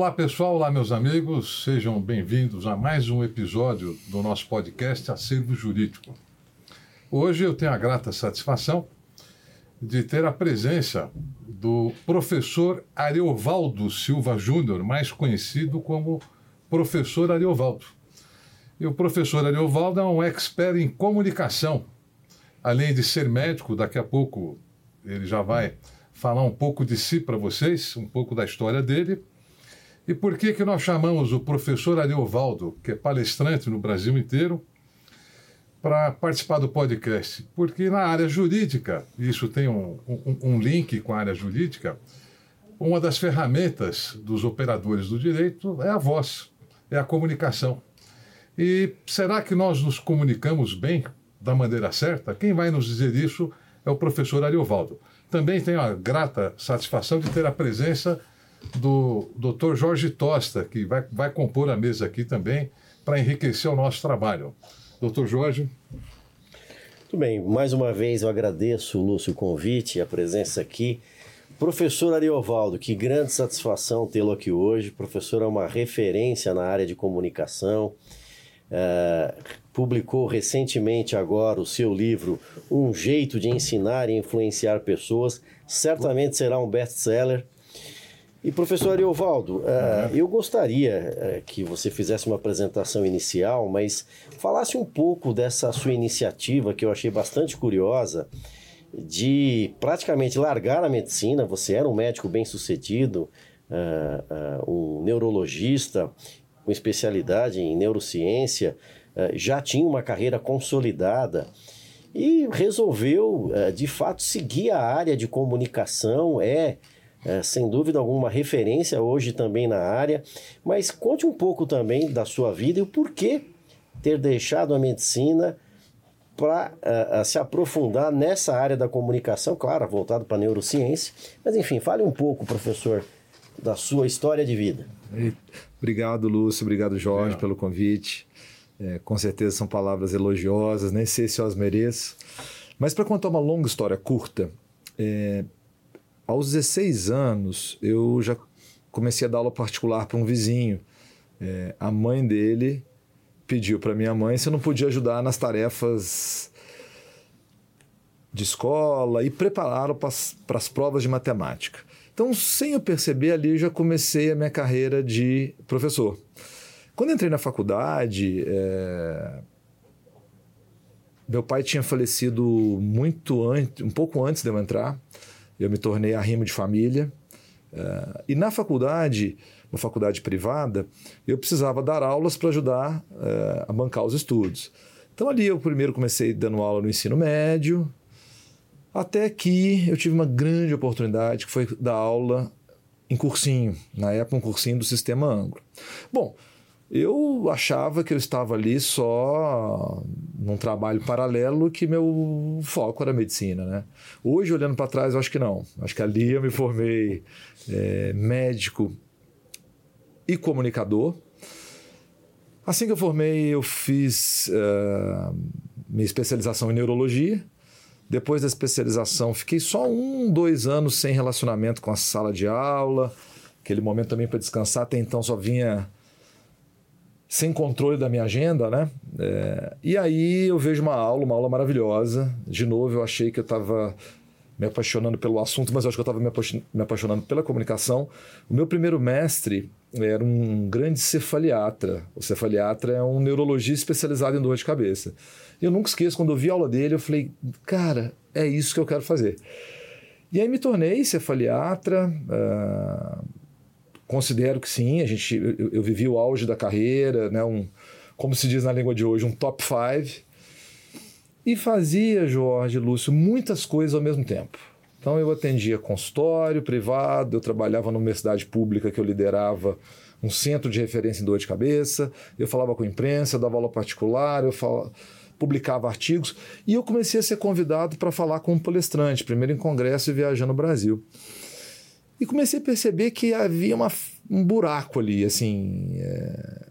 Olá pessoal, olá meus amigos, sejam bem-vindos a mais um episódio do nosso podcast Acervo Jurídico. Hoje eu tenho a grata satisfação de ter a presença do professor Ariovaldo Silva Júnior, mais conhecido como professor Ariovaldo. E o professor Ariovaldo é um expert em comunicação. Além de ser médico, daqui a pouco ele já vai falar um pouco de si para vocês, um pouco da história dele. E por que, que nós chamamos o professor Ariovaldo, que é palestrante no Brasil inteiro, para participar do podcast? Porque na área jurídica, isso tem um, um, um, link com a área jurídica, uma das ferramentas dos operadores do direito é a voz, é a comunicação. E será que nós nos comunicamos bem, da maneira certa? Quem vai nos dizer isso é o professor Ariovaldo. Também tenho a grata satisfação de ter a presença do Dr. Jorge Tosta, que vai, vai compor a mesa aqui também para enriquecer o nosso trabalho. Doutor Jorge. Muito bem, mais uma vez eu agradeço, Lúcio, o convite e a presença aqui. Professor Ariovaldo, que grande satisfação tê-lo aqui hoje. Professor é uma referência na área de comunicação. Uh, publicou recentemente agora o seu livro Um Jeito de Ensinar e Influenciar Pessoas. Certamente será um best-seller. E professor Ariovaldo, uh, eu gostaria uh, que você fizesse uma apresentação inicial, mas falasse um pouco dessa sua iniciativa que eu achei bastante curiosa de praticamente largar a medicina. Você era um médico bem sucedido, uh, um neurologista com especialidade em neurociência, já tinha uma carreira consolidada e resolveu de fato seguir a área de comunicação. É é, sem dúvida alguma, referência hoje também na área. Mas conte um pouco também da sua vida e o porquê ter deixado a medicina para uh, é, é, se aprofundar nessa área da comunicação, claro, voltado para a neurociência. Mas enfim, fale um pouco, professor, da sua história de vida. Obrigado, Lúcio. Obrigado, Jorge, pelo convite. É, com certeza são palavras elogiosas, nem sei se eu as mereço. Mas para contar uma longa história curta, é, aos 16 anos, eu já comecei a dar aula particular para um vizinho. É, a mãe dele pediu para minha mãe se eu não podia ajudar nas tarefas de escola e prepará-lo para as provas de matemática. Então, sem eu perceber, ali eu já comecei a minha carreira de professor. Quando entrei na faculdade, é... meu pai tinha falecido muito antes, um pouco antes de eu entrar eu me tornei arrimo de família. Uh, e na faculdade, uma faculdade privada, eu precisava dar aulas para ajudar uh, a bancar os estudos. Então ali eu primeiro comecei dando aula no ensino médio, até que eu tive uma grande oportunidade que foi dar aula em cursinho, na época um cursinho do sistema Anglo. Bom, eu achava que eu estava ali só num trabalho paralelo que meu foco era medicina, né? Hoje, olhando para trás, eu acho que não. Acho que ali eu me formei é, médico e comunicador. Assim que eu formei, eu fiz uh, minha especialização em neurologia. Depois da especialização, fiquei só um, dois anos sem relacionamento com a sala de aula. Aquele momento também para descansar. Até então só vinha sem controle da minha agenda, né? É, e aí eu vejo uma aula, uma aula maravilhosa. De novo, eu achei que eu estava me apaixonando pelo assunto, mas eu acho que eu estava me apaixonando pela comunicação. O meu primeiro mestre era um grande cefaliatra. O cefaliatra é um neurologista especializado em dor de cabeça. E eu nunca esqueço, quando eu vi a aula dele, eu falei, cara, é isso que eu quero fazer. E aí me tornei cefaliatra. Uh, Considero que sim, a gente, eu, eu, vivi o auge da carreira, né, um, como se diz na língua de hoje, um top five. E fazia, Jorge, Lúcio, muitas coisas ao mesmo tempo. Então eu atendia consultório privado, eu trabalhava numa universidade pública que eu liderava um centro de referência em dor de cabeça, eu falava com a imprensa, dava aula particular, eu falava, publicava artigos e eu comecei a ser convidado para falar com um palestrante, primeiro em congresso e viajando no Brasil. E comecei a perceber que havia uma, um buraco ali, assim. É,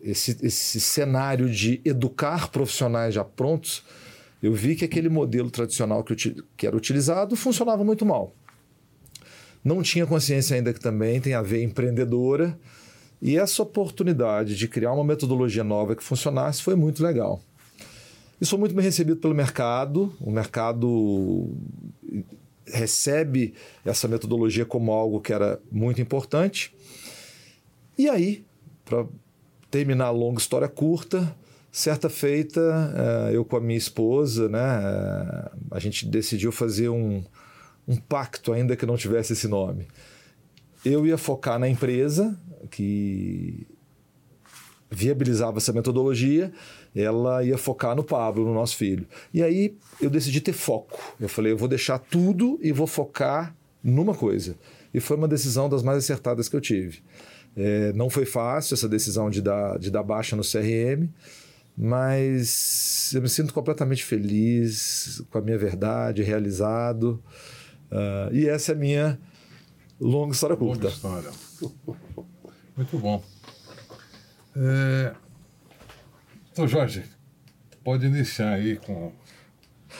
esse, esse cenário de educar profissionais já prontos, eu vi que aquele modelo tradicional que, que era utilizado funcionava muito mal. não tinha consciência ainda que também tem a ver empreendedora. E essa oportunidade de criar uma metodologia nova que funcionasse foi muito legal. E sou muito bem recebido pelo mercado. O mercado recebe essa metodologia como algo que era muito importante. E aí, para terminar a longa história curta, certa feita, eh, eu com a minha esposa, né, eh, a gente decidiu fazer um, um pacto, ainda que não tivesse esse nome. Eu ia focar na empresa que viabilizava essa metodologia, ela ia focar no Pablo, no nosso filho. E aí eu decidi ter foco. Eu falei, eu vou deixar tudo e vou focar numa coisa. E foi uma decisão das mais acertadas que eu tive. É, não foi fácil essa decisão de dar, de dar baixa no CRM, mas eu me sinto completamente feliz com a minha verdade, realizado. Uh, e essa é a minha longa história curta. Longa história. Muito bom. É... Então, Jorge, pode iniciar aí com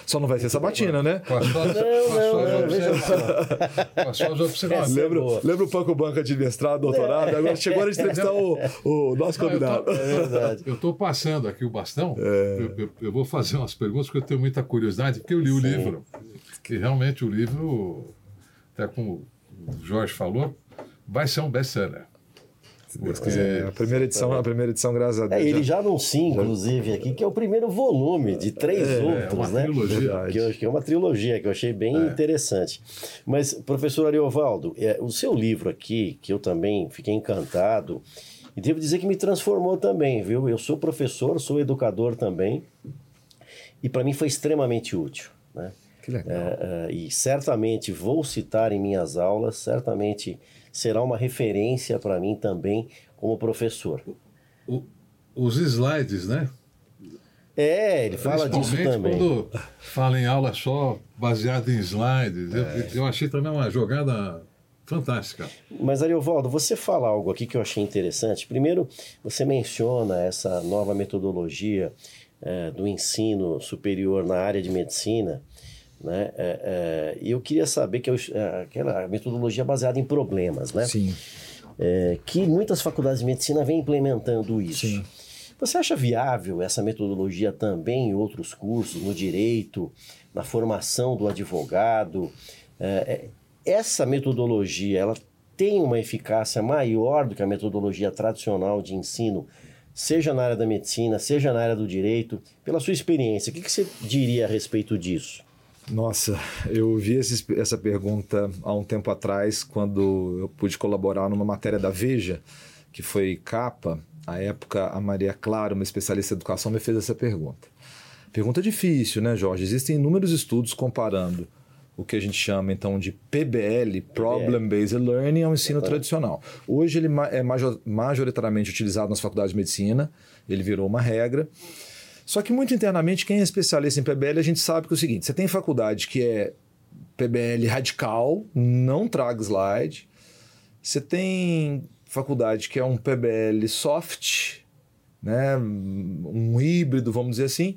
só não vai ser sabatina, né? Com as suas, não, não, não, Com as suas observações. Lembra, lembra o Panco Banca de mestrado, doutorado? Agora chegou a entrevistar o, o nosso convidado. Eu tô, estou é passando aqui o bastão. É. Eu, eu, eu, vou fazer umas perguntas porque eu tenho muita curiosidade, porque eu li o Sim. livro. Que realmente o livro, até como o Jorge falou, vai ser um best-seller. Porque... É, a primeira edição, a primeira edição, graças a Deus. É, ele já anuncia, inclusive, aqui, que é o primeiro volume de três é, outros, é uma né? Trilogia. Que, eu, que é uma trilogia que eu achei bem é. interessante. Mas, professor Ariovaldo, é, o seu livro aqui, que eu também fiquei encantado, e devo dizer que me transformou também, viu? Eu sou professor, sou educador também, e para mim foi extremamente útil, né? Que legal. É, é, e certamente vou citar em minhas aulas, certamente será uma referência para mim também como professor. O, os slides, né? É, ele fala disso também. quando fala em aula só baseada em slides. É. Eu, eu achei também uma jogada fantástica. Mas, Ariovaldo, você fala algo aqui que eu achei interessante. Primeiro, você menciona essa nova metodologia é, do ensino superior na área de medicina. Né? É, é, eu queria saber que eu, é, aquela metodologia baseada em problemas, né? Sim. É, que muitas faculdades de medicina vêm implementando isso. Sim. Você acha viável essa metodologia também em outros cursos, no direito, na formação do advogado? É, é, essa metodologia, ela tem uma eficácia maior do que a metodologia tradicional de ensino, seja na área da medicina, seja na área do direito? Pela sua experiência, o que, que você diria a respeito disso? Nossa, eu ouvi esse, essa pergunta há um tempo atrás, quando eu pude colaborar numa matéria da Veja, que foi capa. À época, a Maria Clara, uma especialista em educação, me fez essa pergunta. Pergunta difícil, né, Jorge? Existem inúmeros estudos comparando o que a gente chama então de PBL, Problem Based Learning, ao ensino tradicional. Hoje ele é majoritariamente utilizado nas faculdades de medicina, ele virou uma regra. Só que muito internamente, quem é especialista em PBL, a gente sabe que é o seguinte: você tem faculdade que é PBL radical, não traga slide. Você tem faculdade que é um PBL soft, né, um híbrido, vamos dizer assim.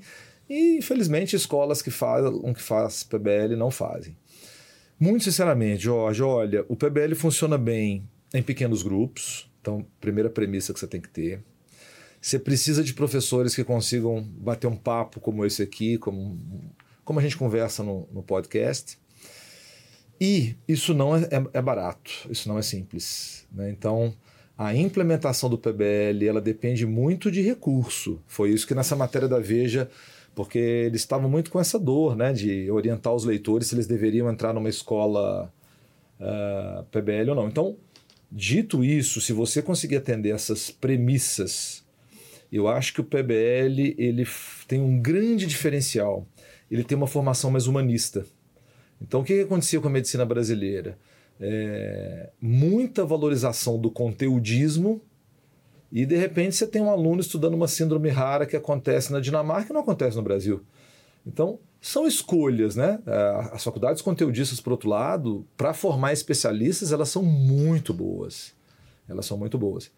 E infelizmente escolas que fazem que faz PBL não fazem. Muito sinceramente, Jorge, olha, o PBL funciona bem em pequenos grupos. Então, primeira premissa que você tem que ter. Você precisa de professores que consigam bater um papo como esse aqui, como, como a gente conversa no, no podcast. E isso não é, é, é, barato, isso não é simples. Né? Então, a implementação do PBL ela depende muito de recurso. Foi isso que nessa matéria da Veja, porque eles estavam muito com essa dor né, de orientar os leitores se eles deveriam entrar numa escola uh, ah, PBL ou não. Então, dito isso, se você conseguir atender essas premissas eu acho que o PBL ele tem um grande diferencial. Ele tem uma formação mais humanista. Então, o que, que acontecia com a medicina brasileira? É, muita valorização do conteudismo e de repente você tem um aluno estudando uma síndrome rara que acontece na Dinamarca e não acontece no Brasil. Então, são escolhas, né? É, as faculdades conteudistas, por outro lado, para formar especialistas, elas são muito boas. Elas são muito boas.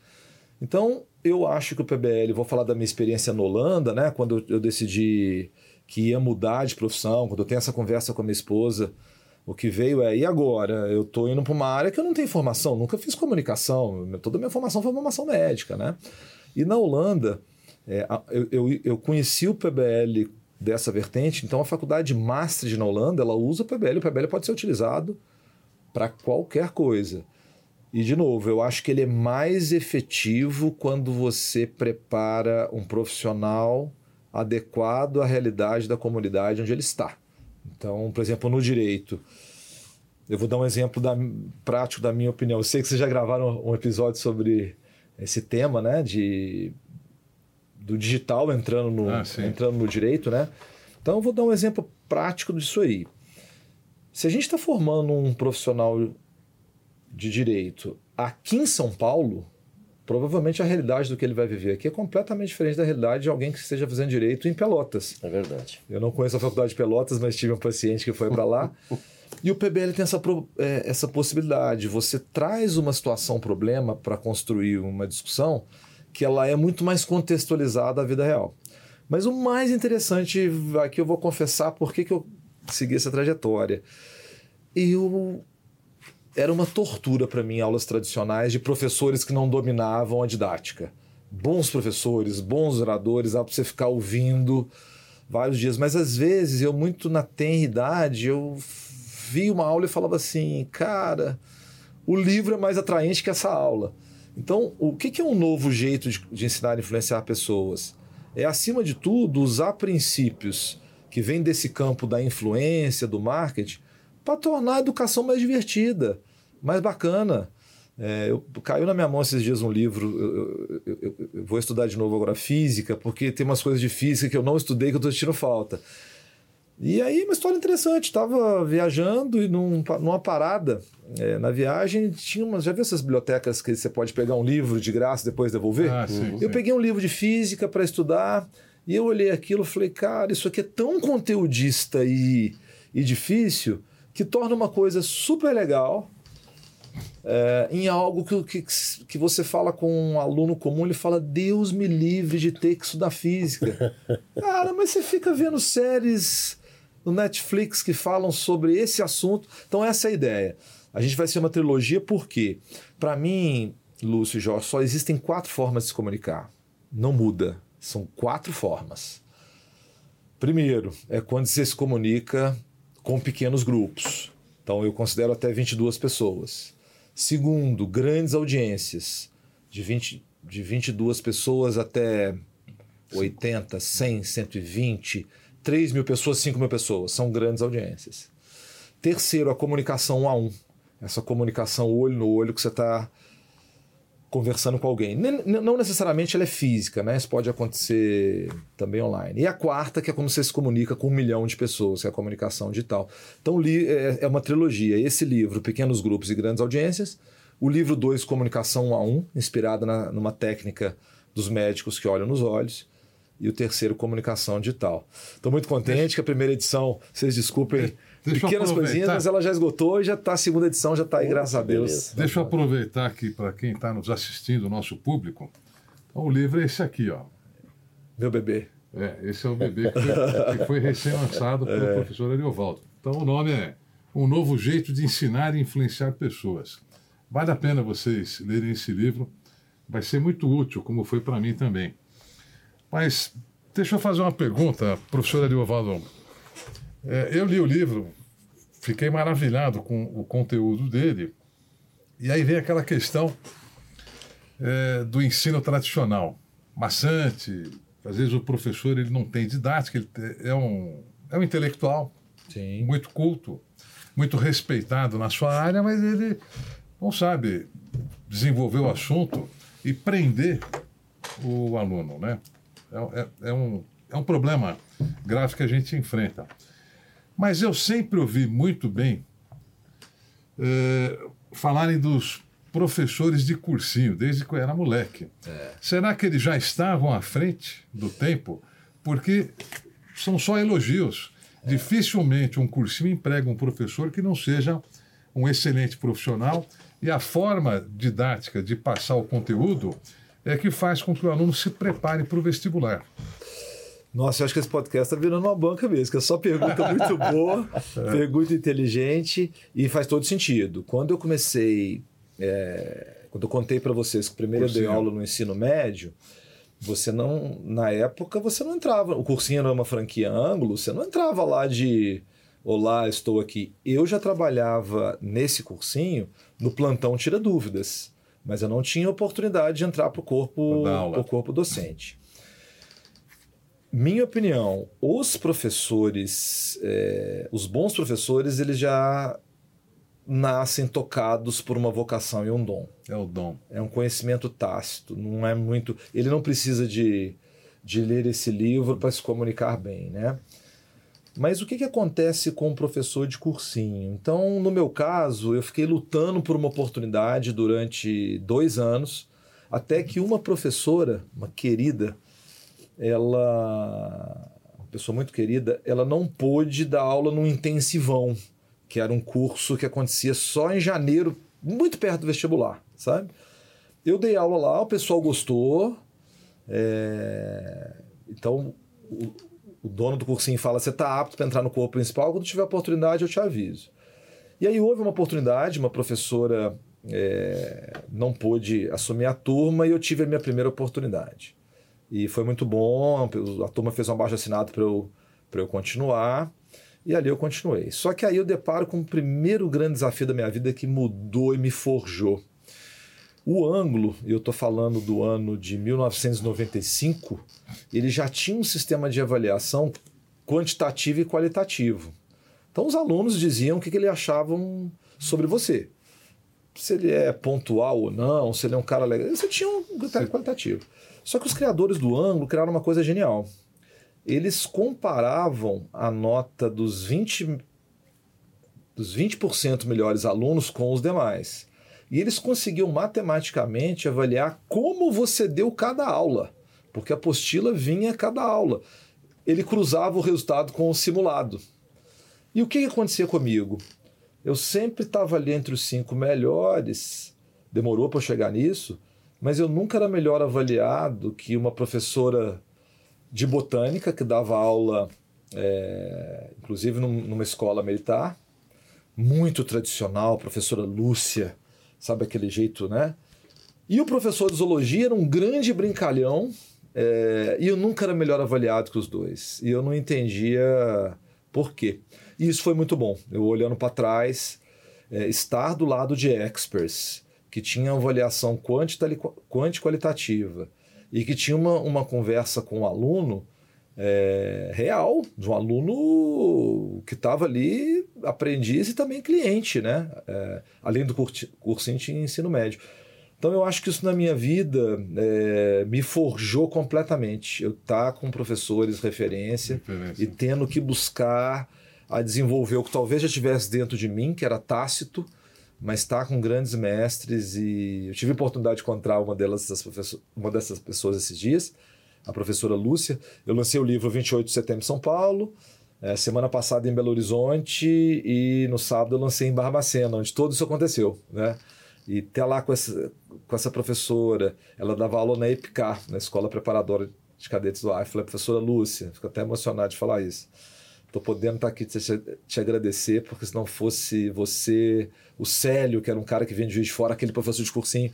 Então, eu acho que o PBL, vou falar da minha experiência na Holanda, né? Quando eu decidi que ia mudar de profissão, quando eu tenho essa conversa com a minha esposa, O que veio é, e agora? Eu estou indo para uma área que eu não tenho formação, nunca fiz comunicação, toda a minha formação foi formação médica, né? E na Holanda, é, eu, eu, eu, conheci o PBL dessa vertente, então a faculdade de Maastricht na Holanda, ela usa o PBL, o PBL pode ser utilizado para qualquer coisa. E, de novo, eu acho que ele é mais efetivo quando você prepara um profissional adequado à realidade da comunidade onde ele está. Então, por exemplo, no direito, eu vou dar um exemplo da, prático da minha opinião. Eu sei que vocês já gravaram um episódio sobre esse tema, né, de do digital entrando no, ah, entrando no direito, né? Então, eu vou dar um exemplo prático disso aí. Se a gente está formando um profissional de direito aqui em São Paulo, provavelmente a realidade do que ele vai viver aqui é completamente diferente da realidade de alguém que esteja fazendo direito em Pelotas. É verdade. Eu não conheço a faculdade de Pelotas, mas tive um paciente que foi para lá. e o PBL tem essa, é, essa possibilidade. Você traz uma situação, um problema para construir uma discussão que ela é muito mais contextualizada à vida real. Mas o mais interessante, aqui eu vou confessar por que eu segui essa trajetória. Eu era uma tortura para mim aulas tradicionais de professores que não dominavam a didática. Bons professores, bons oradores, dá para você ficar ouvindo vários dias, mas às vezes eu muito na tenridade, eu vi uma aula e falava assim, cara, o livro é mais atraente que essa aula. Então, o que é um novo jeito de, de ensinar e influenciar pessoas? É, acima de tudo, usar princípios que vêm desse campo da influência, do marketing, para tornar a educação mais divertida mais bacana. É, eu, caiu na minha mão esses dias um livro, eu, eu, eu, vou estudar de novo agora física, porque tem umas coisas de física que eu não estudei que eu estou sentindo falta. E aí, uma história interessante, estava viajando e num, numa parada é, na viagem tinha umas. Já viu essas bibliotecas que você pode pegar um livro de graça e depois devolver? Ah, sim, eu sim. peguei um livro de física para estudar e eu olhei aquilo e falei, cara, isso aqui é tão conteudista e, e difícil que torna uma coisa super legal é, em algo que, que, que você fala com um aluno comum, ele fala: Deus me livre de ter que estudar física. Cara, mas você fica vendo séries no Netflix que falam sobre esse assunto. Então, essa é a ideia. A gente vai ser uma trilogia porque, para mim, Lúcio e Jorge, só existem quatro formas de se comunicar. Não muda. São quatro formas. Primeiro, é quando você se comunica com pequenos grupos. Então, eu considero até 22 pessoas. Segundo, grandes audiências, de, 20, de 22 pessoas até 80, 100, 120, 3 mil pessoas, 5 mil pessoas. São grandes audiências. Terceiro, a comunicação um a um. Essa comunicação olho no olho que você está conversando com alguém. Não necessariamente ela é física, né? Isso pode acontecer também online. E a quarta, que é como você se comunica com um milhão de pessoas, que é a comunicação digital. Então, é, é uma trilogia. Esse livro, Pequenos Grupos e Grandes Audiências. O livro 2, Comunicação 1 a 1, inspirada na, numa técnica dos médicos que olham nos olhos e o terceiro, comunicação digital. Estou muito contente que a primeira edição, vocês desculpem, Deixa pequenas coisinhas, mas ela já esgotou e já está, a segunda edição já está aí, graças a Deus. Deixa eu aproveitar aqui para quem está nos assistindo, o nosso público. Então, o livro é esse aqui, ó. Meu bebê. É, esse é o bebê que foi, foi recém-lançado pelo é. professor Ariovaldo. Então o nome é Um Novo Jeito de Ensinar e Influenciar Pessoas. Vale a pena vocês lerem esse livro, vai ser muito útil, como foi para mim também. Mas deixa eu fazer uma pergunta, professor Ariovaldo. É, eu li o livro, fiquei maravilhado com o conteúdo dele, e aí vem aquela questão é, do ensino tradicional, maçante. Às vezes o professor ele não tem didática, ele é um, é um intelectual, Sim. muito culto, muito respeitado na sua área, mas ele não sabe desenvolver o assunto e prender o aluno, né? É, é, é, um, é um problema grave que a gente enfrenta. Mas eu sempre ouvi muito bem é, falarem dos professores de cursinho, desde que eu era moleque. É. Será que eles já estavam à frente do tempo? Porque são só elogios. É. Dificilmente um cursinho emprega um professor que não seja um excelente profissional e a forma didática de passar o conteúdo é que faz com que o aluno se prepare para o vestibular. Nossa, eu acho que esse podcast está virando uma banca mesmo, que é só pergunta muito boa, é. pergunta inteligente e faz todo sentido. Quando eu comecei, é, quando eu contei para vocês que primeiro eu dei aula no ensino médio, você não, na época, você não entrava, o cursinho era uma franquia ângulo, você não entrava lá de Olá, estou aqui. Eu já trabalhava nesse cursinho no plantão Tira Dúvidas, mas eu não tinha oportunidade de entrar para o corpo, corpo docente. Minha opinião, os professores, é, os bons professores, eles já nascem tocados por uma vocação e um dom. É o dom. É um conhecimento tácito, não é muito. Ele não precisa de, de ler esse livro para se comunicar bem, né? Mas o que, que acontece com um professor de cursinho? Então, no meu caso, eu fiquei lutando por uma oportunidade durante dois anos, até que uma professora, uma querida, ela, uma pessoa muito querida, ela não pôde dar aula no intensivão, que era um curso que acontecia só em janeiro, muito perto do vestibular, sabe? Eu dei aula lá, o pessoal gostou, é... então o dono do cursinho fala: você está apto para entrar no corpo principal, quando tiver oportunidade eu te aviso. E aí houve uma oportunidade, uma professora é, não pôde assumir a turma e eu tive a minha primeira oportunidade. E foi muito bom, a turma fez um abaixo assinado para eu, eu continuar, e ali eu continuei. Só que aí eu deparo com o primeiro grande desafio da minha vida que mudou e me forjou. O ângulo, eu estou falando do ano de 1995, ele já tinha um sistema de avaliação quantitativo e qualitativo. Então os alunos diziam o que, que eles achavam sobre você. Se ele é pontual ou não, se ele é um cara legal. Você tinha um critério qualitativo. Só que os criadores do ângulo criaram uma coisa genial. Eles comparavam a nota dos 20, dos 20% melhores alunos com os demais. E eles conseguiam matematicamente avaliar como você deu cada aula, porque a apostila vinha a cada aula. Ele cruzava o resultado com o simulado. E o que, que acontecia comigo? Eu sempre estava ali entre os cinco melhores, demorou para chegar nisso, mas eu nunca era melhor avaliado que uma professora de botânica que dava aula, é, inclusive numa escola militar, muito tradicional, professora Lúcia sabe aquele jeito, né? E o professor de zoologia era um grande brincalhão é, e eu nunca era melhor avaliado que os dois. E eu não entendia por quê. E isso foi muito bom. Eu olhando para trás, é, estar do lado de experts que tinham avaliação quanti-qualitativa e que tinha uma, uma conversa com o aluno é, real, de um aluno que estava ali, aprendiz e também cliente, né? É, além do cursinho de ensino médio. Então eu acho que isso na minha vida é, me forjou completamente. Eu estar tá com professores referência, referência, e tendo que buscar a desenvolver o que talvez já tivesse dentro de mim, que era tácito, mas está com grandes mestres e eu tive a oportunidade de encontrar uma delas, uma dessas pessoas esses dias a professora Lúcia. Eu lancei o livro 28 de setembro em São Paulo, é, semana passada em Belo Horizonte e no sábado eu lancei em Barbacena, onde tudo isso aconteceu, né? E até lá com essa, com essa professora, ela dava aula na EPICAR, na Escola Preparadora de Cadetes do AIF, professora Lúcia, fico até emocionado de falar isso. Estou podendo estar tá aqui te, te agradecer, porque se não fosse você, o Célio, que era um cara que vinha de Juiz Fora, aquele professor de cursinho,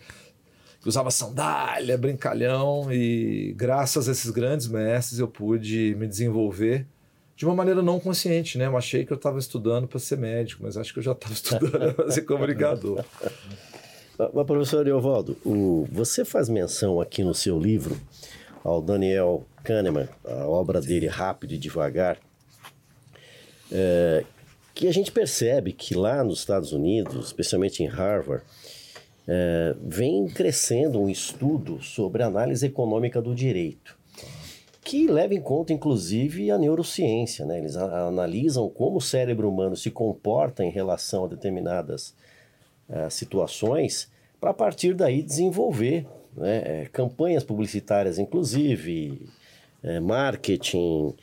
que usava sandália, brincalhão, e graças a esses grandes mestres eu pude me desenvolver de uma maneira não consciente, né? Eu achei que eu estava estudando para ser médico, mas acho que eu já estava estudando para ser comunicador. Mas, professor Eovaldo, o, você faz menção aqui no seu livro ao Daniel Kahneman, a obra dele Rápido e Devagar, é, que a gente percebe que lá nos Estados Unidos, especialmente em Harvard, é, vem crescendo um estudo sobre análise econômica do direito, que leva em conta, inclusive, a neurociência. Né? Eles analisam como o cérebro humano se comporta em relação a determinadas uh, situações, para a partir daí desenvolver né, é, campanhas publicitárias, inclusive, é, marketing,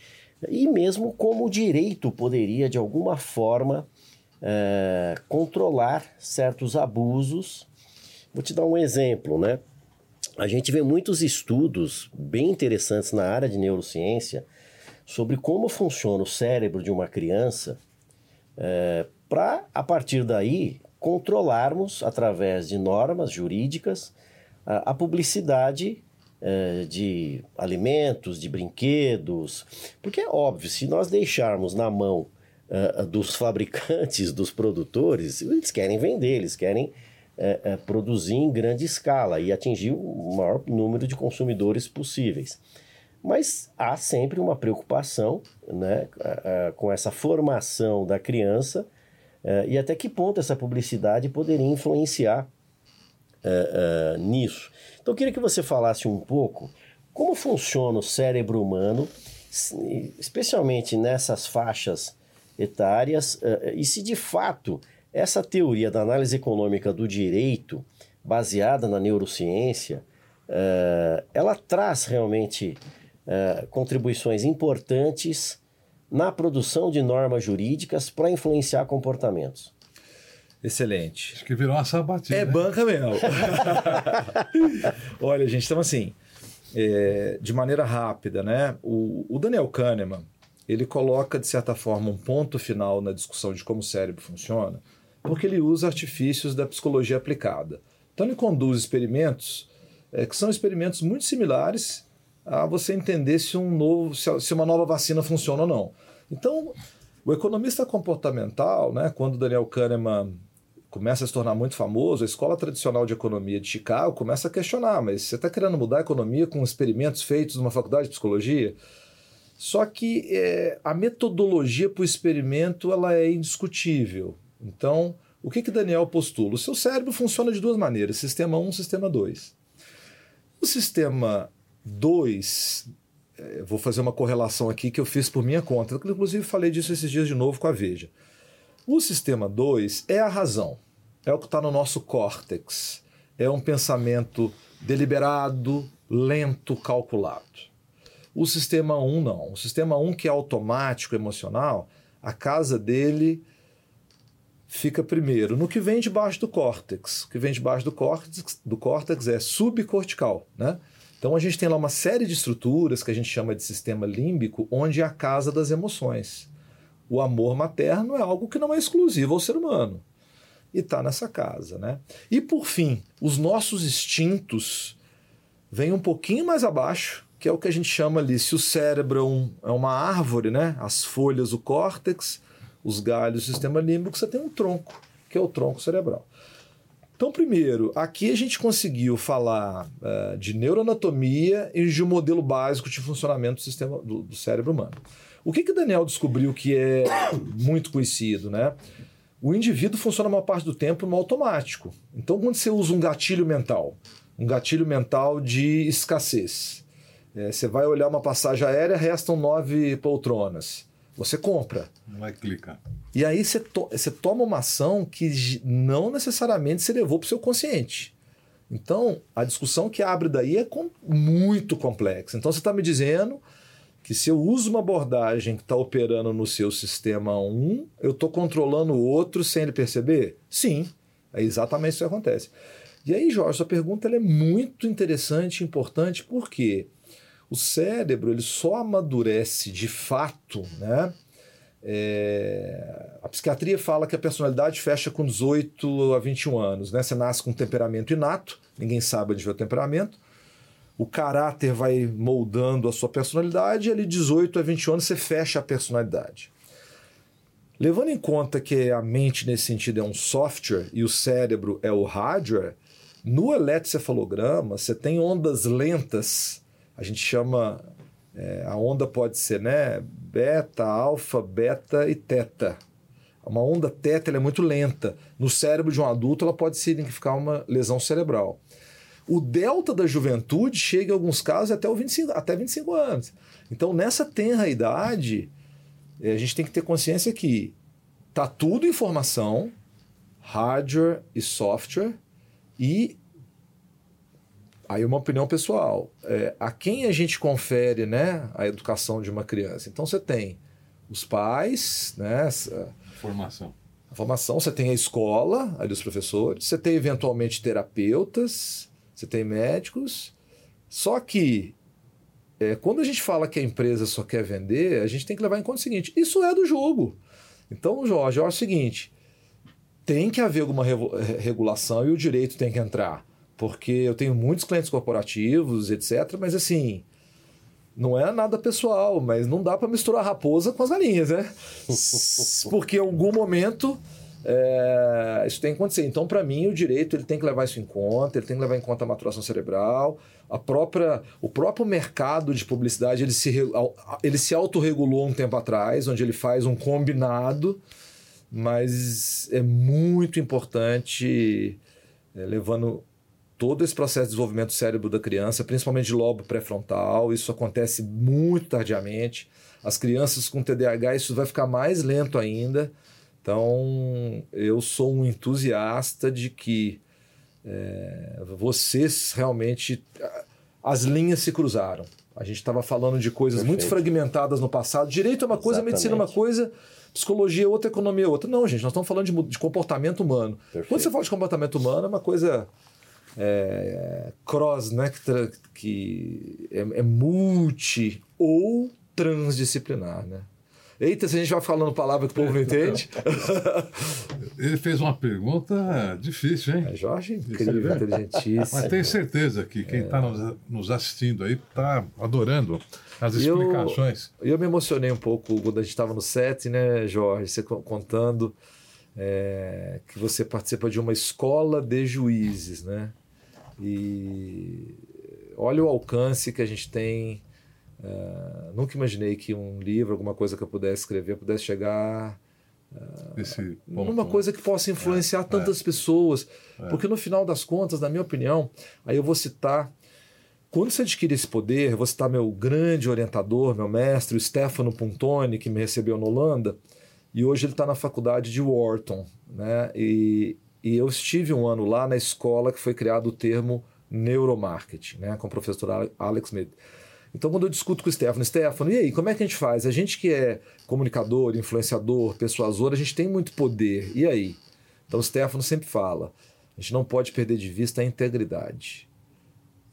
e mesmo como o direito poderia, de alguma forma, é, controlar certos abusos Vou te dar um exemplo, né? A gente vê muitos estudos bem interessantes na área de neurociência sobre como funciona o cérebro de uma criança, é, para, a partir daí, controlarmos, através de normas jurídicas, a, a publicidade é, de alimentos, de brinquedos. Porque é óbvio, se nós deixarmos na mão é, dos fabricantes, dos produtores, eles querem vender, eles querem é, produzir em grande escala e atingir o maior número de consumidores possíveis. Mas há sempre uma preocupação né, com essa formação da criança e até que ponto essa publicidade poderia influenciar nisso. Então eu queria que você falasse um pouco como funciona o cérebro humano, especialmente nessas faixas etárias, e se de fato essa teoria da análise econômica do direito, baseada na neurociência, uh, ela traz realmente uh, contribuições importantes na produção de normas jurídicas para influenciar comportamentos. Excelente. Acho que virou uma sabatina. É banca mesmo. Olha, gente, então assim, é, de maneira rápida, né? O, o Daniel Kahneman, ele coloca, de certa forma, um ponto final na discussão de como o cérebro funciona, porque ele usa artifícios da psicologia aplicada. Então ele conduz experimentos é, que são experimentos muito similares a você entender se, um novo, se uma nova vacina funciona ou não. Então, o economista comportamental, né, quando Daniel Kahneman começa a se tornar muito famoso, a escola tradicional de economia de Chicago começa a questionar, mas você está querendo mudar a economia com experimentos feitos numa faculdade de psicologia? Só que é, a metodologia para o experimento ela é indiscutível. Então, o que, que Daniel postula? O seu cérebro funciona de duas maneiras: sistema 1 sistema 2. O sistema 2, é, vou fazer uma correlação aqui que eu fiz por minha conta, inclusive falei disso esses dias de novo com a Veja. O sistema 2 é a razão, é o que está no nosso córtex, é um pensamento deliberado, lento, calculado. O sistema 1 um, não. O sistema 1, um, que é automático, emocional, a casa dele fica primeiro no que vem debaixo do córtex. O que vem debaixo do córtex, do córtex é subcortical, né? Então a gente tem lá uma série de estruturas que a gente chama de sistema límbico, onde é a casa das emoções. O amor materno é algo que não é exclusivo ao ser humano. E está nessa casa, né? E por fim, os nossos instintos vêm um pouquinho mais abaixo, que é o que a gente chama ali, se o cérebro é, é uma árvore, né? As folhas, o córtex, os galhos do sistema límbico, você tem um tronco, que é o tronco cerebral. Então, primeiro, aqui a gente conseguiu falar uh, de neuroanatomia e de um modelo básico de funcionamento do sistema do, do cérebro humano. O que que Daniel descobriu que é muito conhecido, né? O indivíduo funciona a maior parte do tempo no automático. Então, quando você usa um gatilho mental, um gatilho mental de escassez, é, você vai olhar uma passagem aérea, restam nove poltronas. Você compra. Não é clica. E aí você, to você toma uma ação que não necessariamente se levou para o seu consciente. Então, a discussão que abre daí é com, muito complexa. Então, você está me dizendo que se eu uso uma abordagem que está operando no seu sistema 1, eu estou controlando o outro sem ele perceber? Sim, é exatamente isso que acontece. E aí, Jorge, sua pergunta é muito interessante e importante, porque o cérebro ele só amadurece de fato, né? É, a psiquiatria fala que a personalidade fecha com 18 a 21 anos, né? Você nasce com um temperamento inato, ninguém sabe onde vê o temperamento. O caráter vai moldando a sua personalidade e ali 18 a 20 anos você fecha a personalidade. Levando em conta que a mente nesse sentido é um software e o cérebro é o hardware, no eletrocefalograma você tem ondas lentas a gente chama é, a onda pode ser né, beta, alfa, beta e teta. Uma onda teta é muito lenta. No cérebro de um adulto, ela pode significar uma lesão cerebral. O delta da juventude chega, em alguns casos, até, o 25, até 25 anos. Então, nessa tenra idade, é, a gente tem que ter consciência que tá tudo informação, hardware e software, e Aí uma opinião pessoal. É, a quem a gente confere né, a educação de uma criança? Então você tem os pais, né? Formação. A formação, você tem a escola, ali os professores, você tem eventualmente terapeutas, você tem médicos. Só que é, quando a gente fala que a empresa só quer vender, a gente tem que levar em conta o seguinte: isso é do jogo. Então, Jorge, é o seguinte: tem que haver alguma regulação e o direito tem que entrar. Porque eu tenho muitos clientes corporativos, etc., mas assim, não é nada pessoal, mas não dá para misturar raposa com as galinhas, né? Porque em algum momento é, isso tem que acontecer. Então, para mim, o direito ele tem que levar isso em conta, ele tem que levar em conta a maturação cerebral, a própria, o próprio mercado de publicidade ele se, ele se autorregulou um tempo atrás, onde ele faz um combinado, mas é muito importante, é, levando todo esse processo de desenvolvimento do cérebro da criança, principalmente de lobo pré-frontal, isso acontece muito tardiamente. As crianças com TDAH, isso vai ficar mais lento ainda. Então, eu sou um entusiasta de que é, vocês realmente. As linhas se cruzaram. A gente estava falando de coisas Perfeito. muito fragmentadas no passado. Direito é uma coisa, Exatamente. medicina é uma coisa, psicologia é outra, economia é outra. Não, gente, nós estamos falando de, de comportamento humano. Perfeito. Quando você fala de comportamento humano, é uma coisa é, cross, né, que, que é, é multi ou transdisciplinar, né? Eita, se a gente vai falando palavra que o povo não entende. Ele fez uma pergunta difícil, hein? É, Jorge, incrível, inteligentíssimo. Mas tenho certeza que quem está é. nos, assistindo aí está adorando as explicações. Eu, eu me emocionei um pouco quando a gente estava no set, né, Jorge? Você contando é, que você participa de uma escola de juízes, né? E olha o alcance que a gente tem Uh, nunca imaginei que um livro, alguma coisa que eu pudesse escrever, pudesse chegar uh, numa né? coisa que possa influenciar é, tantas é, pessoas. É. Porque no final das contas, na minha opinião, aí eu vou citar. Quando você adquire esse poder, vou citar meu grande orientador, meu mestre, o Stefano Puntoni, que me recebeu na Holanda, e hoje ele está na faculdade de Wharton. Né? E, e eu estive um ano lá na escola que foi criado o termo neuromarketing, né? com o professor Alex Smith. Então, quando eu discuto com o Stefano, Stefano, e aí, como é que a gente faz? A gente que é comunicador, influenciador, persuasor, a gente tem muito poder. E aí? Então, o Stefano sempre fala: a gente não pode perder de vista a integridade.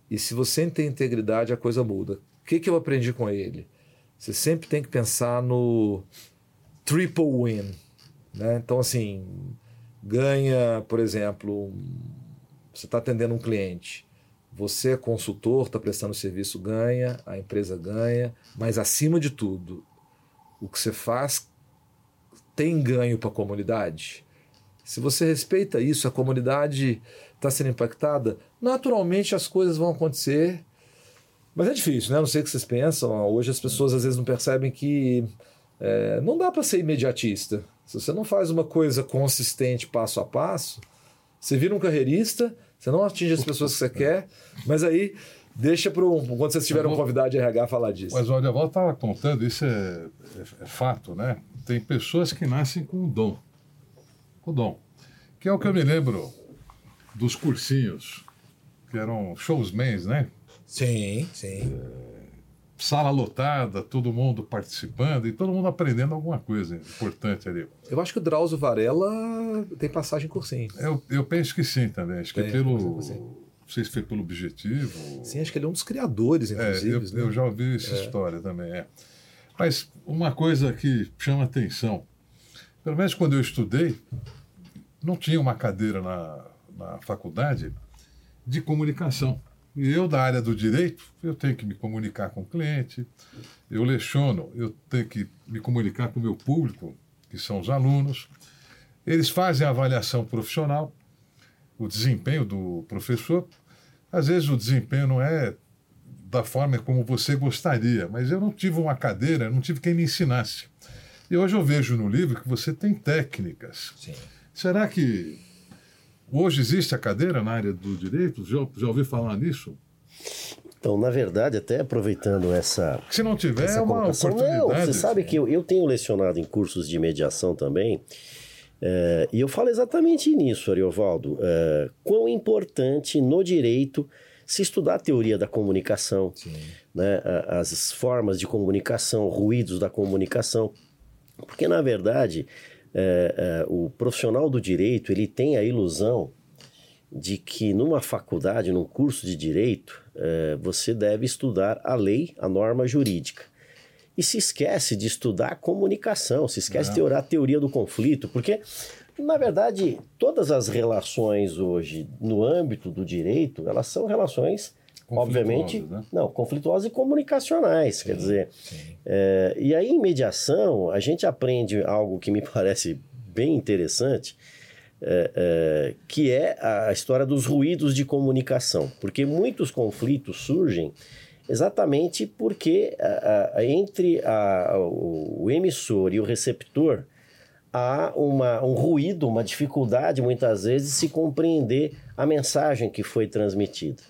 E se você tem integridade, a coisa muda. O que, que eu aprendi com ele? Você sempre tem que pensar no triple win. Né? Então, assim, ganha, por exemplo, você está atendendo um cliente você é consultor, está prestando serviço, ganha, a empresa ganha, mas acima de tudo, o que você faz tem ganho para a comunidade? Se você respeita isso, a comunidade está sendo impactada, naturalmente as coisas vão acontecer. Mas é difícil, né? Não sei o que vocês pensam. Hoje as pessoas às vezes não percebem que é, não dá para ser imediatista. Se você não faz uma coisa consistente passo a passo, você vira um carreirista você não atinge as pessoas que você quer, mas aí deixa para quando vocês tiverem um convidado de RH falar disso. Mas o Adeval estava contando, isso é, é, é, fato, né? Tem pessoas que nascem com o dom. O dom. Que é o que eu me lembro dos cursinhos, que eram showsmans, né? Sim, sim. É, sala lotada, todo mundo participando e todo mundo aprendendo alguma coisa importante ali. Eu acho que o Drauzio Varela tem passagem cursinho. Eu, eu penso que sim também. Acho que tem, pelo. Não sei se foi pelo objetivo. Sim, acho que ele é um dos criadores, inclusive. É, eu, né? eu, já ouvi essa é. história também. É. Mas uma coisa que chama atenção, pelo menos quando eu estudei, não tinha uma cadeira na, na faculdade de comunicação. E eu, da área do direito, eu tenho que me comunicar com o cliente, eu leciono, eu tenho que me comunicar com o meu público, que são os alunos. Eles fazem a avaliação profissional, o desempenho do professor. Às vezes o desempenho não é da forma como você gostaria, mas eu não tive uma cadeira, não tive quem me ensinasse. E hoje eu vejo no livro que você tem técnicas. Sim. Será que Hoje existe a cadeira na área do direito? Já, já ouviu falar nisso? Então, na verdade, até aproveitando essa. Se não tiver, essa é uma oportunidade. Não, você sabe que eu, eu tenho lecionado em cursos de mediação também. É, e eu falo exatamente nisso, Ariovaldo. É, quão importante no direito se estudar a teoria da comunicação, né, as formas de comunicação, ruídos da comunicação. Porque, na verdade, é, é, o profissional do direito ele tem a ilusão de que numa faculdade, num curso de direito, é, você deve estudar a lei, a norma jurídica. E se esquece de estudar a comunicação, se esquece é. de teorar a teoria do conflito, porque, na verdade, todas as relações hoje no âmbito do direito, elas são relações obviamente, né? não, conflituosas e comunicacionais, sim, quer dizer, é, e aí em mediação a gente aprende algo que me parece bem interessante, é, é, que é a história dos ruídos de comunicação, porque muitos conflitos surgem exatamente porque a, a, entre a, o, o, emissor e o receptor há uma, um ruído, uma dificuldade muitas vezes de se compreender a mensagem que foi transmitida.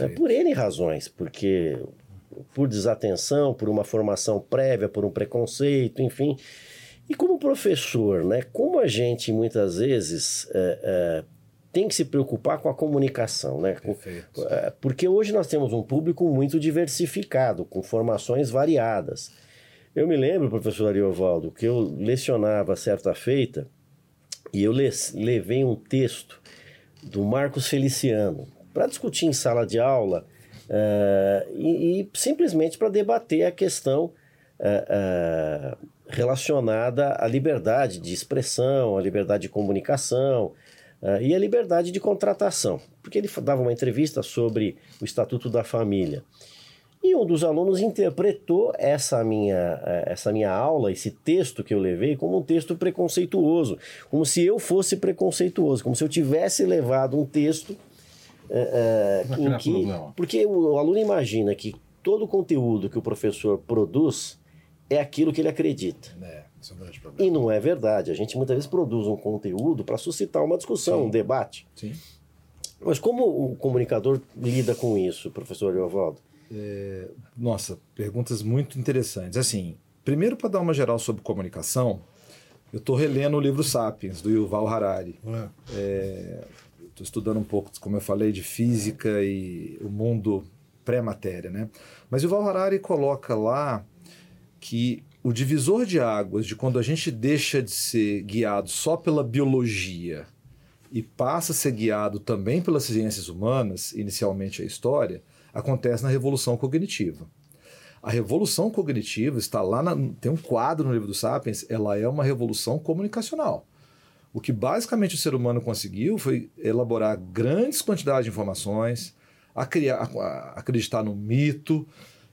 É por N razões, porque por desatenção, por uma formação prévia, por um preconceito, enfim. E como professor, né, como a gente muitas vezes é, é, tem que se preocupar com a comunicação, né? Perfeito. É, porque hoje nós temos um público muito diversificado, com formações variadas. Eu me lembro, professor Ariovaldo, que eu lecionava certa feita e eu levei um texto do Marcos Feliciano para discutir em sala de aula uh, e, e, simplesmente para debater a questão uh, uh, relacionada à liberdade de expressão, à liberdade de comunicação e à liberdade de contratação. Porque ele dava uma entrevista sobre o Estatuto da Família. E um dos alunos interpretou essa minha, essa minha aula, esse texto que eu levei, como um texto preconceituoso, como se eu fosse preconceituoso, como se eu tivesse levado um texto é, é, em que, porque o, o aluno imagina que todo o conteúdo que o professor produz é aquilo que ele acredita. É, é um grande problema. E não é verdade. A gente muitas vezes produz um conteúdo para suscitar uma discussão, Sim. um debate. Sim. Mas como o comunicador lida com isso, professor Leovaldo? É, nossa, perguntas muito interessantes. Assim, primeiro para dar uma geral sobre comunicação, eu estou relendo o livro Sapiens, do Yuval Harari. Estou estudando um pouco, como eu falei, de física e o mundo pré-matéria, né? Mas Yuval Harari coloca lá que o divisor de águas de quando a gente deixa de ser guiado só pela biologia e passa a ser guiado também pelas ciências humanas, inicialmente a história, acontece na revolução cognitiva. A revolução cognitiva está lá, na, tem um quadro no livro do Sapiens, ela é uma revolução comunicacional. O que basicamente o ser humano conseguiu foi elaborar grandes quantidades de informações, a criar, a, acreditar no mito,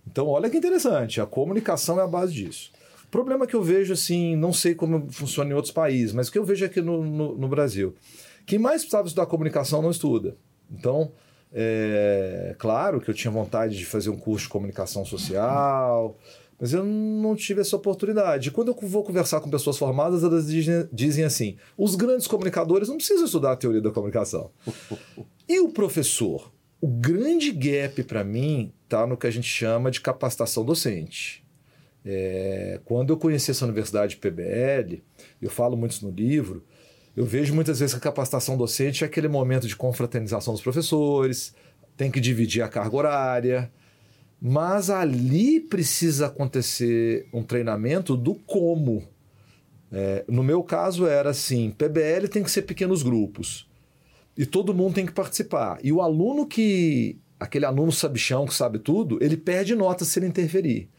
então, olha que interessante, a comunicação é a base disso. O problema que eu vejo, assim, não sei como funciona em outros países, mas o que eu vejo aqui no, no, no Brasil, quem mais precisava estudar comunicação não estuda. Então, é claro que eu tinha vontade de fazer um curso de comunicação social, mas eu não tive essa oportunidade. Quando eu vou conversar com pessoas formadas, elas dizem, assim: os grandes comunicadores não precisam estudar a teoria da comunicação. e o professor? O grande gap para mim está no que a gente chama de capacitação docente. É, quando eu conheci essa universidade PBL, eu falo muito isso no livro, eu vejo muitas vezes que a capacitação docente é aquele momento de confraternização dos professores, tem que dividir a carga horária, mas ali precisa acontecer um treinamento do como. É, no meu caso era assim: PBL tem que ser pequenos grupos e todo mundo tem que participar. E o aluno que. aquele aluno sabichão que sabe tudo, ele perde nota se ele interferir.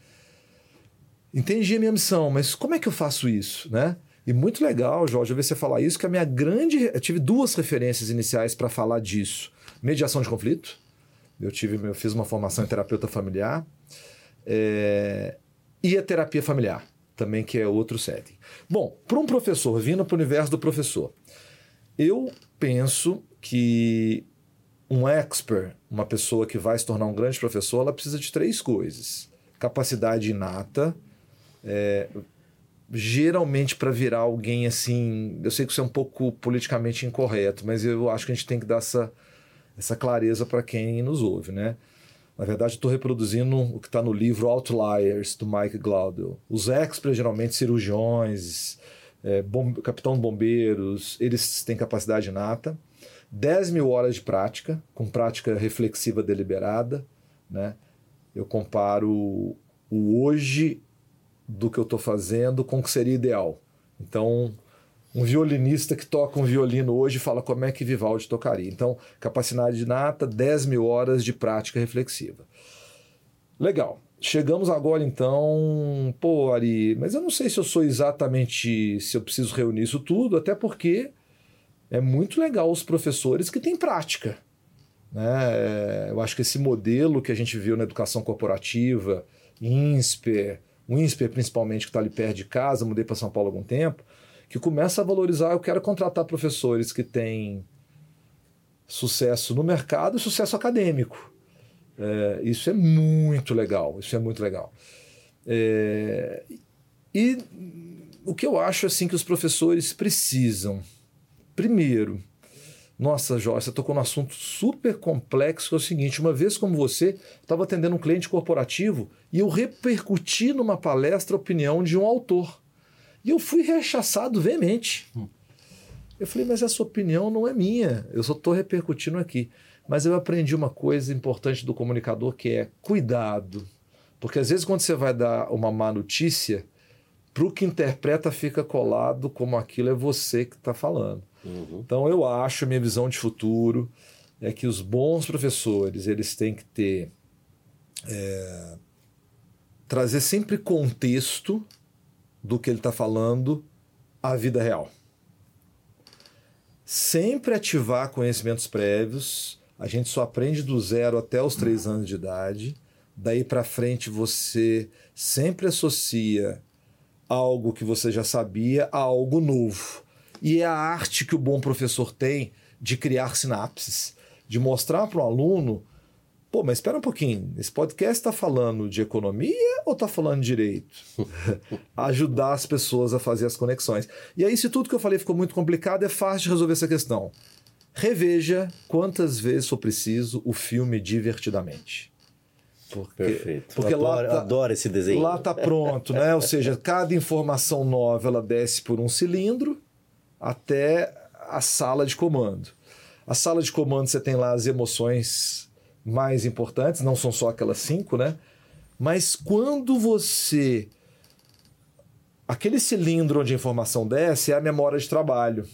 Entendi a minha missão, mas como é que eu faço isso, né? E muito legal, Jorge, ver você falar isso, que a minha grande. Eu tive duas referências iniciais para falar disso: mediação de conflito. Eu, tive, eu fiz uma formação em terapeuta familiar. É, e a terapia familiar, também, que é outro setting. Bom, para um professor, vindo para o universo do professor, eu penso que um expert, uma pessoa que vai se tornar um grande professor, ela precisa de três coisas: capacidade inata, é, geralmente para virar alguém assim. Eu sei que isso é um pouco politicamente incorreto, mas eu acho que a gente tem que dar essa, essa clareza para quem nos ouve, né? Na verdade, estou reproduzindo o que está no livro Outliers, do Mike Glaudel. Os experts, geralmente cirurgiões, é, bom, capitão de bombeiros, eles têm capacidade inata. 10 mil horas de prática, com prática reflexiva deliberada. Né? Eu comparo o hoje do que eu estou fazendo com o que seria ideal. Então, um violinista que toca um violino hoje fala como é que Vivaldi tocaria. Então, capacidade nata, 10 mil horas de prática reflexiva. Legal. Chegamos agora então, pô, Ari, mas eu não sei se eu sou exatamente, se eu preciso reunir isso tudo, até porque é muito legal os professores que têm prática. Né? É, eu acho que esse modelo que a gente viu na educação corporativa, INSPER, o INSPER principalmente, que está ali perto de casa, mudei para São Paulo há algum tempo, que começa a valorizar, eu quero contratar professores que têm sucesso no mercado e sucesso acadêmico. É, isso é muito legal, isso é muito legal. É, e o que eu acho assim que os professores precisam, primeiro, nossa, Jorge, você tocou num assunto super complexo, que é o seguinte: uma vez como você, estava atendendo um cliente corporativo e eu repercuti numa palestra a opinião de um autor. E eu fui rechaçado veemente. Hum. Eu falei, mas essa opinião não é minha, eu só estou repercutindo aqui. Mas eu aprendi uma coisa importante do comunicador que é cuidado. Porque às vezes quando você vai dar uma má notícia, para o que interpreta fica colado como aquilo é você que está falando. Uhum. Então eu acho, minha visão de futuro é que os bons professores eles têm que ter é, trazer sempre contexto do que ele está falando à vida real. Sempre ativar conhecimentos prévios. A gente só aprende do zero até os três anos de idade. Daí para frente você sempre associa algo que você já sabia a algo novo. E é a arte que o bom professor tem de criar sinapses, de mostrar para o aluno Pô, mas espera um pouquinho. Esse podcast está falando de economia ou está falando de direito? Ajudar as pessoas a fazer as conexões. E aí, se tudo que eu falei ficou muito complicado, é fácil de resolver essa questão. Reveja quantas vezes for preciso o filme divertidamente. Porque, Perfeito. Porque eu adoro, lá tá, adoro esse desenho. Lá está pronto, né? Ou seja, cada informação nova ela desce por um cilindro até a sala de comando. A sala de comando você tem lá as emoções mais importantes, não são só aquelas cinco, né? Mas quando você. Aquele cilindro onde a informação desce é a memória de trabalho,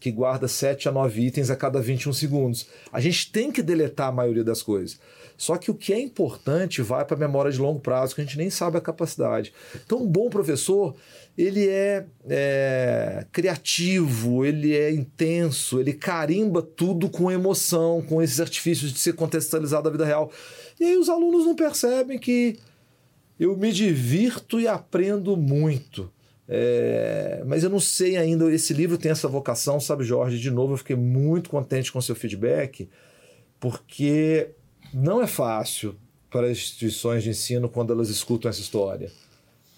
que guarda 7 a 9 itens a cada 21 segundos. A gente tem que deletar a maioria das coisas. Só que o que é importante vai para a memória de longo prazo, que a gente nem sabe a capacidade. Então, um bom professor, ele é, é, criativo, ele é intenso, ele carimba tudo com emoção, com esses artifícios de ser contextualizado da vida real. E aí os alunos não percebem que eu me divirto e aprendo muito. É, mas eu não sei ainda, esse livro tem essa vocação, sabe, Jorge? De novo, eu fiquei muito contente com seu feedback, porque não é fácil para as instituições de ensino quando elas escutam essa história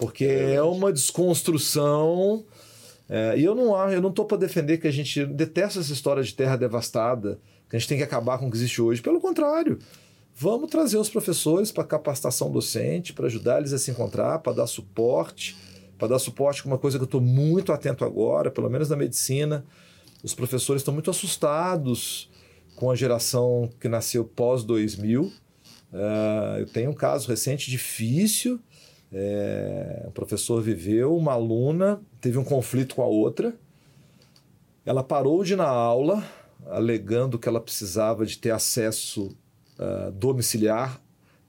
porque é, é uma desconstrução. É, e eu não eu não estou para defender que a gente detesta essa história de terra devastada, que a gente tem que acabar com o que existe hoje. Pelo contrário, vamos trazer os professores para capacitação docente, para ajudar eles a se encontrar, para dar suporte, para dar suporte com uma coisa que eu estou muito atento agora, pelo menos na medicina. Os professores estão muito assustados com a geração que nasceu pós 2000. Uh, eu tenho um caso recente difícil é, o professor viveu, uma aluna teve um conflito com a outra, ela parou de ir na aula, alegando que ela precisava de ter acesso uh, domiciliar,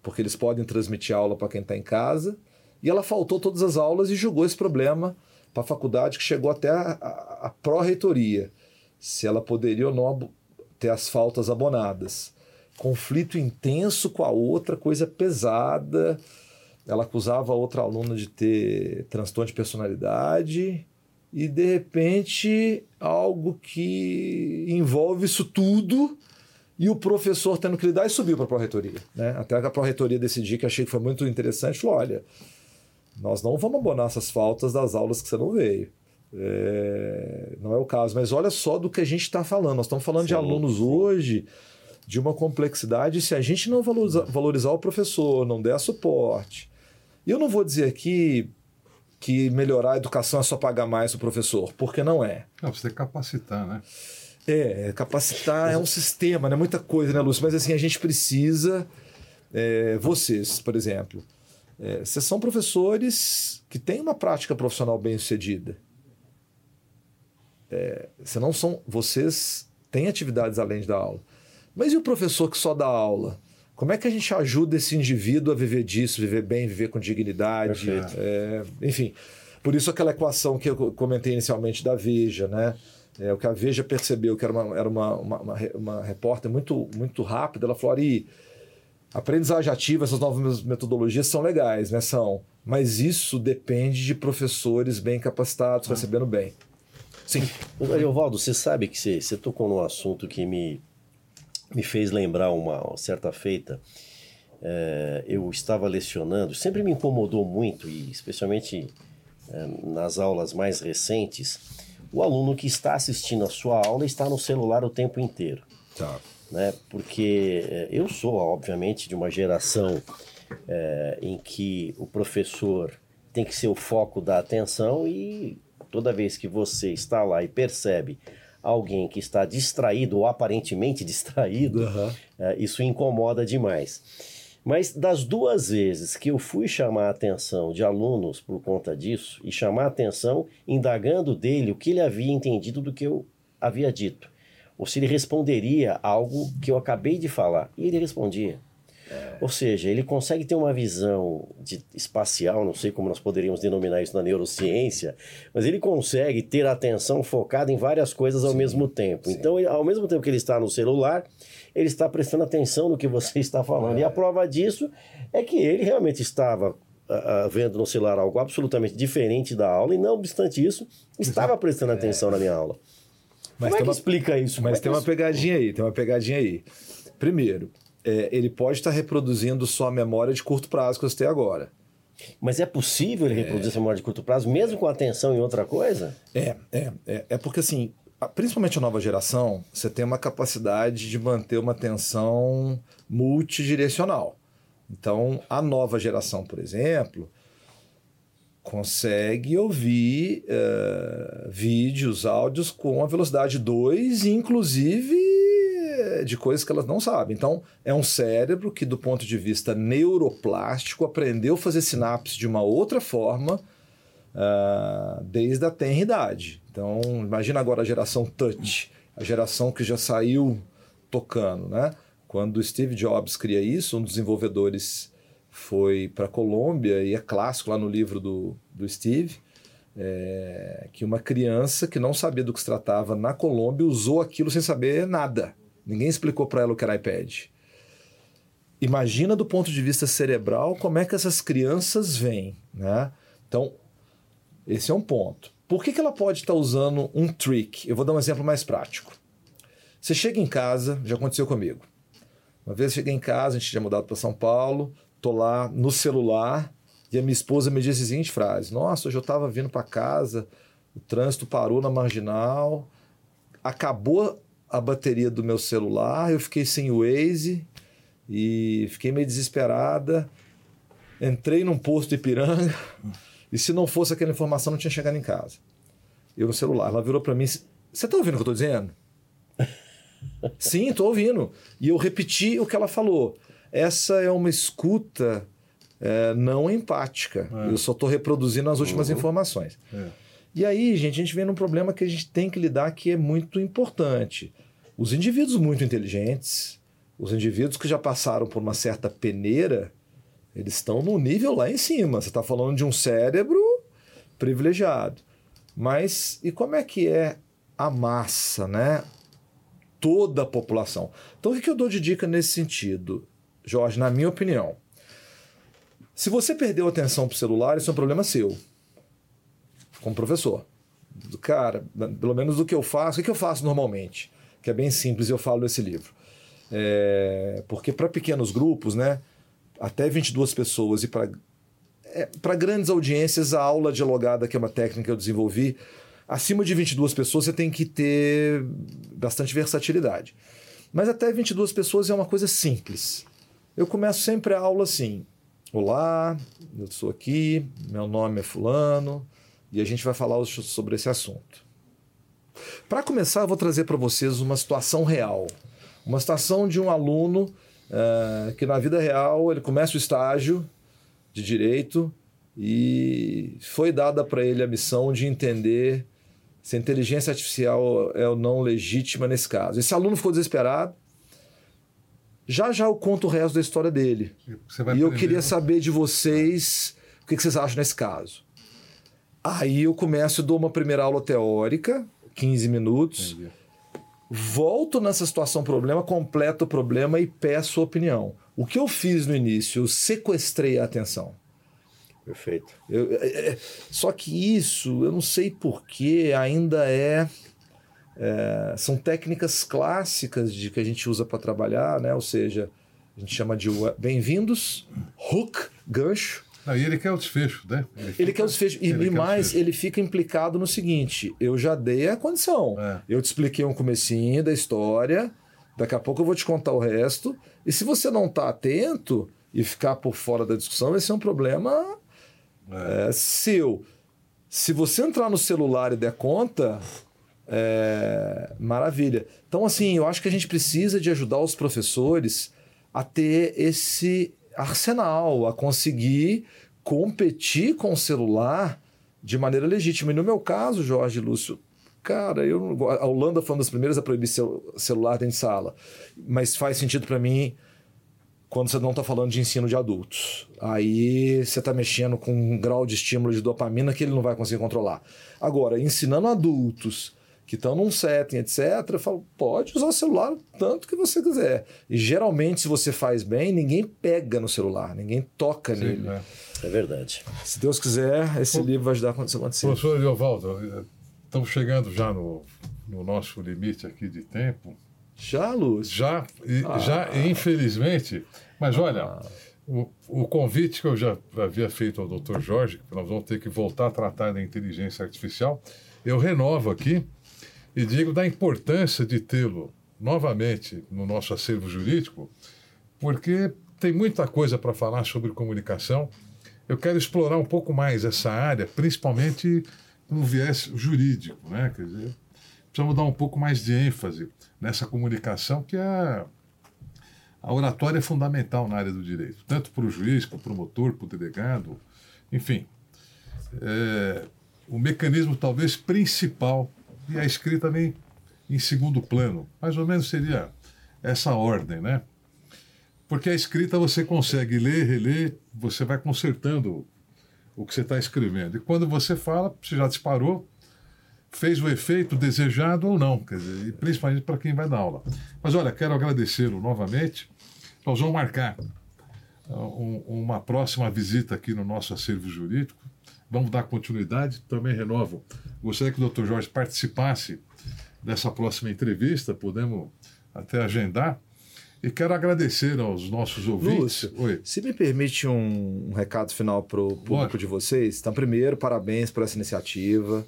porque eles podem transmitir aula para quem está em casa, e ela faltou todas as aulas e jogou esse problema para a faculdade, que chegou até a, a, a pró-reitoria, se ela poderia ou não ter as faltas abonadas. Conflito intenso com a outra, coisa pesada. Ela acusava outra aluna de ter transtorno de personalidade e de repente algo que envolve isso tudo e o professor tendo que lidar e subiu para a pró-reitoria. Né? Até a pró-reitoria decidiu que achei que foi muito interessante, falou, olha, nós não vamos abonar essas faltas das aulas que você não veio. É, não é o caso, mas olha só do que a gente está falando. Nós estamos falando sim, de alunos sim. hoje de uma complexidade. Se a gente não valorizar, valorizar o professor, não der suporte, e eu não vou dizer aqui que melhorar a educação é só pagar mais o professor, porque não é. Não, que capacitar, né? É, capacitar é um sistema, né? Muita coisa, né, Lúcio? Mas assim, a gente precisa. É, vocês, por exemplo, é, vocês são professores que têm uma prática profissional bem sucedida. é, senão são vocês têm atividades além da aula. Mas e o professor que só dá aula? Como é que a gente ajuda esse indivíduo a viver disso, viver bem, viver com dignidade? É, enfim, por isso aquela equação que eu comentei inicialmente da Veja, né? É, o que a Veja percebeu, que era uma, era uma, uma, uma, uma repórter muito, muito rápida, ela falou, Ari, aprendizagem ativa, essas novas metodologias são legais, né? São. Mas isso depende de professores bem capacitados, ah. recebendo bem. Sim. Ariovaldo, você sabe que você, você tocou num assunto que me, me fez lembrar uma certa feita. É, eu estava lecionando, sempre me incomodou muito, e especialmente é, nas aulas mais recentes, o aluno que está assistindo a sua aula está no celular o tempo inteiro. Tá. Né? Porque é, eu sou, obviamente, de uma geração é, em que o professor tem que ser o foco da atenção e toda vez que você está lá e percebe alguém que está distraído ou aparentemente distraído, uhum. é, isso incomoda demais. Mas das duas vezes que eu fui chamar a atenção de alunos por conta disso, e chamar a atenção indagando dele o que ele havia entendido do que eu havia dito, ou se ele responderia algo que eu acabei de falar, e ele respondia. É. Ou seja, ele consegue ter uma visão de, espacial, não sei como nós poderíamos denominar isso na neurociência, mas ele consegue ter atenção focada em várias coisas ao Sim. mesmo tempo. Sim. Então, ao mesmo tempo que ele está no celular, ele está prestando atenção no que você está falando. É. E a prova disso é que ele realmente estava uh, vendo no celular algo absolutamente diferente da aula, e não obstante isso, estava prestando é. atenção na minha aula. Mas Como é que uma, explica isso? Mas é tem uma pegadinha aí, tem uma pegadinha aí. Primeiro, é, ele pode estar reproduzindo sua memória de curto prazo que você tem agora. Mas é possível ele reproduzir é... essa memória de curto prazo, mesmo com atenção em outra coisa? É, é, é, é porque assim, principalmente a nova geração, você tem uma capacidade de manter uma atenção multidirecional. Então, a nova geração, por exemplo, consegue ouvir uh, vídeos, áudios com a velocidade 2, inclusive de coisas que elas não sabem. Então, é um cérebro que, do ponto de vista neuroplástico, aprendeu a fazer sinapses de uma outra forma uh, desde a tenra idade. Então, imagina agora a geração touch, a geração que já saiu tocando, né? Quando Steve Jobs cria isso, um dos desenvolvedores foi para a Colômbia, e é clássico lá no livro do, do Steve, é, que uma criança que não sabia do que se tratava na Colômbia usou aquilo sem saber nada. Ninguém explicou para ela o que era iPad. Imagina do ponto de vista cerebral como é que essas crianças vêm, né? Então, esse é um ponto. Por que, que ela pode estar usando um trick? Eu vou dar um exemplo mais prático. Você chega em casa, já aconteceu comigo. Uma vez eu cheguei em casa, a gente tinha mudado para São Paulo, tô lá no celular e a minha esposa me disse a seguinte frase: Nossa, hoje eu estava vindo para casa, o trânsito parou na marginal, acabou a bateria do meu celular, eu fiquei sem o Waze e fiquei meio desesperada. Entrei num posto de Ipiranga. E se não fosse aquela informação, não tinha chegado em casa. Eu no celular. Ela virou para mim: Você tá ouvindo o que eu tô dizendo? Sim, tô ouvindo. E eu repeti o que ela falou. Essa é uma escuta é, não empática. É. Eu só tô reproduzindo as últimas uhum. informações. É. E aí, gente, a gente vem num problema que a gente tem que lidar que é muito importante. Os indivíduos muito inteligentes, os indivíduos que já passaram por uma certa peneira, eles estão no nível lá em cima. Você está falando de um cérebro privilegiado. Mas e como é que é a massa, né? Toda a população. Então, o que eu dou de dica nesse sentido, Jorge, na minha opinião? Se você perdeu atenção para o celular, isso é um problema seu, como professor. Cara, pelo menos do que eu faço, o que eu faço normalmente? Que é bem simples, eu falo nesse livro. É, porque para pequenos grupos, né? até 22 pessoas e para é, para grandes audiências, a aula dialogada, que é uma técnica que eu desenvolvi, acima de 22 pessoas você tem que ter bastante versatilidade. Mas até 22 pessoas é uma coisa simples. Eu começo sempre a aula assim: Olá, eu sou aqui, meu nome é Fulano, e a gente vai falar sobre esse assunto. Para começar, eu vou trazer para vocês uma situação real. Uma situação de um aluno uh, que na vida real ele começa o estágio de direito e foi dada para ele a missão de entender se a inteligência artificial é ou não legítima nesse caso. Esse aluno ficou desesperado. Já já eu conto o resto da história dele. e eu queria saber de vocês o que vocês acham nesse caso. Aí eu começo, dou uma primeira aula teórica, 15 minutos. Entendi. Volto nessa situação problema, completo o problema e peço opinião. O que eu fiz no início? Eu sequestrei a atenção. Perfeito. Eu, é, é, só que isso, eu não sei porquê, ainda é, é, São técnicas clássicas de que a gente usa para trabalhar, né? Ou seja, a gente chama de bem-vindos, hook, gancho. Ah, e ele quer o desfecho, né? Ele, fica, ele quer o desfecho. E, e mais, desfecho. ele fica implicado no seguinte: eu já dei a condição. É. Eu te expliquei um comecinho da história, daqui a pouco eu vou te contar o resto. E se você não está atento e ficar por fora da discussão, vai ser um problema é. É, seu. Se você entrar no celular e der conta, é, maravilha. Então, assim, eu acho que a gente precisa de ajudar os professores a ter esse arsenal, a conseguir competir com o celular de maneira legítima. E no meu caso, Jorge Lúcio, cara, eu, a Holanda foi uma das primeiras a proibir celular dentro de sala, mas faz sentido para mim quando você não está falando de ensino de adultos. Aí você está mexendo com um grau de estímulo de dopamina que ele não vai conseguir controlar. Agora, ensinando adultos que estão num setting, etc., eu falo, pode usar o celular tanto que você quiser. E geralmente, se você faz bem, ninguém pega no celular, ninguém toca Sim, nele. É. é. verdade. Se Deus quiser, esse o... livro vai ajudar quando isso acontecer. Professor Leovaldo, estamos chegando já no, no nosso limite aqui de tempo. Já, Lúcio? Já, e, ah. já infelizmente. Mas olha, ah. o, o convite que eu já havia feito ao Dr. Jorge, que nós vamos ter que voltar a tratar da inteligência artificial, eu renovo aqui e digo da importância de tê-lo novamente no nosso acervo jurídico, porque tem muita coisa para falar sobre comunicação. Eu quero explorar um pouco mais essa área, principalmente no viés jurídico, né? Quer dizer, precisamos dar um pouco mais de ênfase nessa comunicação que é a oratória é fundamental na área do direito, tanto para o juiz, para o promotor, para o delegado, enfim. É, o mecanismo talvez principal, e a escrita vem em segundo plano, mais ou menos seria essa ordem, né? Porque a escrita você consegue ler, reler, você vai consertando o que você está escrevendo. E quando você fala, você já disparou, fez o efeito desejado ou não, quer dizer, e principalmente para quem vai dar aula. Mas olha, quero agradecê-lo novamente. Nós vamos marcar um, uma próxima visita aqui no nosso acervo jurídico. Vamos dar continuidade. Também renovo. Gostaria que o Dr. Jorge participasse dessa próxima entrevista, podemos até agendar. E quero agradecer aos nossos ouvintes. Lúcio, Oi. se me permite um, um recado final para o público de vocês. Então, primeiro, parabéns por essa iniciativa.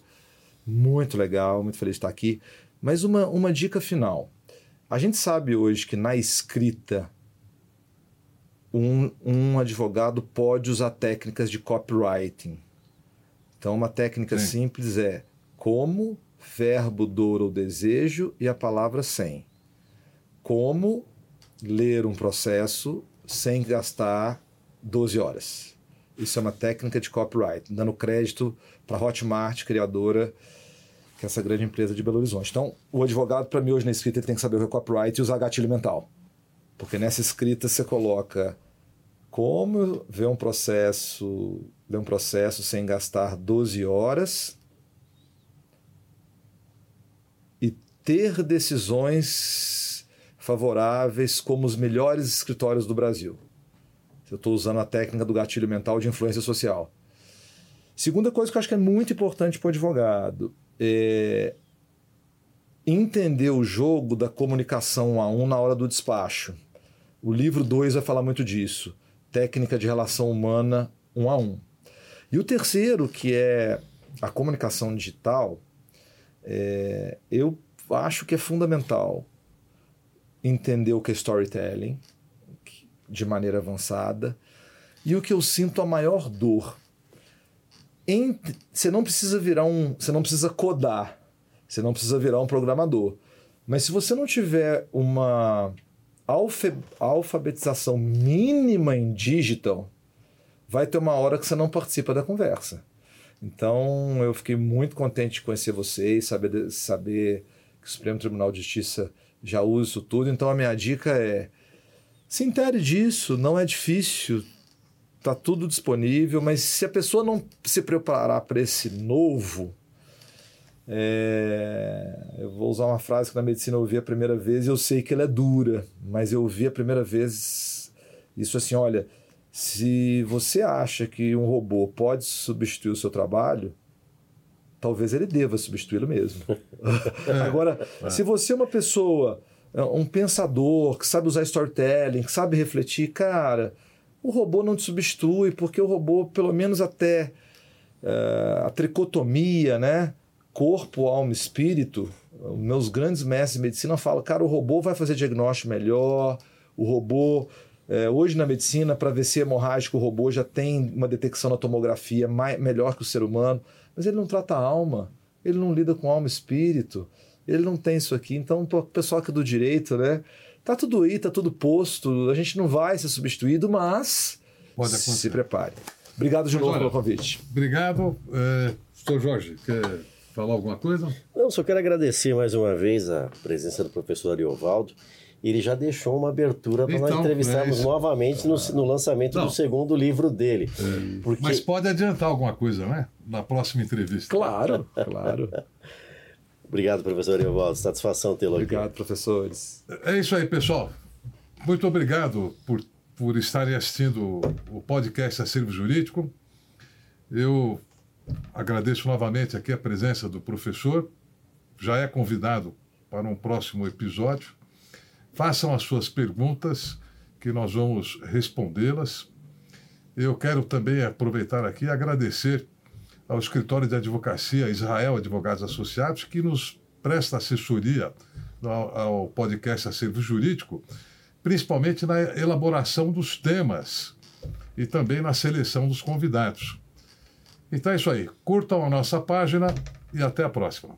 Muito legal, muito feliz de estar aqui. Mas uma, uma dica final. A gente sabe hoje que na escrita um, um advogado pode usar técnicas de copywriting. Então, uma técnica Sim. simples é como, verbo, dor ou desejo e a palavra sem. Como ler um processo sem gastar 12 horas. Isso é uma técnica de copyright, dando crédito para a Hotmart, criadora, que é essa grande empresa de Belo Horizonte. Então, o advogado, para mim, hoje na escrita, ele tem que saber o que é copyright e usar gatilho mental. Porque nessa escrita você coloca como ver um processo, ler um processo sem gastar 12 horas e ter decisões favoráveis como os melhores escritórios do Brasil. Eu estou usando a técnica do gatilho mental de influência social. Segunda coisa que eu acho que é muito importante para o advogado é entender o jogo da comunicação a um na hora do despacho. O livro 2 vai falar muito disso. Técnica de relação humana um a um. E o terceiro, que é a comunicação digital, é, eu acho que é fundamental entender o que é storytelling de maneira avançada. E o que eu sinto a maior dor você não precisa virar um. Você não precisa codar. Você não precisa virar um programador. Mas se você não tiver uma alfa, alfabetização mínima em digital, vai ter uma hora que você não participa da conversa. Então eu fiquei muito contente de conhecer vocês, saber, saber que o Supremo Tribunal de Justiça já usa isso tudo. Então a minha dica é se intere disso, não é difícil, tá tudo disponível, mas se a pessoa não se preparar para esse novo, é... eu vou usar uma frase que na medicina eu ouvi a primeira vez e eu sei que ela é dura, mas eu ouvi a primeira vez isso assim, olha, se você acha que um robô pode substituir o seu trabalho, talvez ele deva substituí-lo mesmo. Agora, é. se você é uma pessoa, é, um pensador, que sabe usar storytelling, que sabe refletir, cara, o robô não te substitui, porque o robô, pelo menos até uh, a tricotomia, né? Corpo, alma, espírito. Meus grandes mestres de medicina falam, cara, o robô vai fazer diagnóstico melhor, o robô é, hoje na medicina, para AVC hemorrágico, o robô já tem uma detecção na tomografia mais, melhor que o ser humano, mas ele não trata a alma, ele não lida com alma e espírito, ele não tem isso aqui. Então, o pessoal aqui do direito, né? Tá tudo aí, tá tudo posto, a gente não vai ser substituído, mas se prepare. Obrigado de mas, novo olha, pelo convite. Obrigado. É, Jorge, quer falar alguma coisa? Não, só quero agradecer mais uma vez a presença do professor Ariovaldo ele já deixou uma abertura para então, nós entrevistarmos é novamente no, no lançamento Não. do segundo livro dele. É. Porque... Mas pode adiantar alguma coisa, né? Na próxima entrevista. Claro, claro. Obrigado, professor Evaldo. Satisfação tê-lo aqui. Obrigado, professores. É isso aí, pessoal. Muito obrigado por, por estarem assistindo o podcast Acervo Jurídico. Eu agradeço novamente aqui a presença do professor. Já é convidado para um próximo episódio. Façam as suas perguntas, que nós vamos respondê-las. Eu quero também aproveitar aqui e agradecer ao Escritório de Advocacia Israel Advogados Associados, que nos presta assessoria ao, podcast Acervo Jurídico, principalmente na elaboração dos temas e também na seleção dos convidados. Então é isso aí. Curtam a nossa página e até a próxima.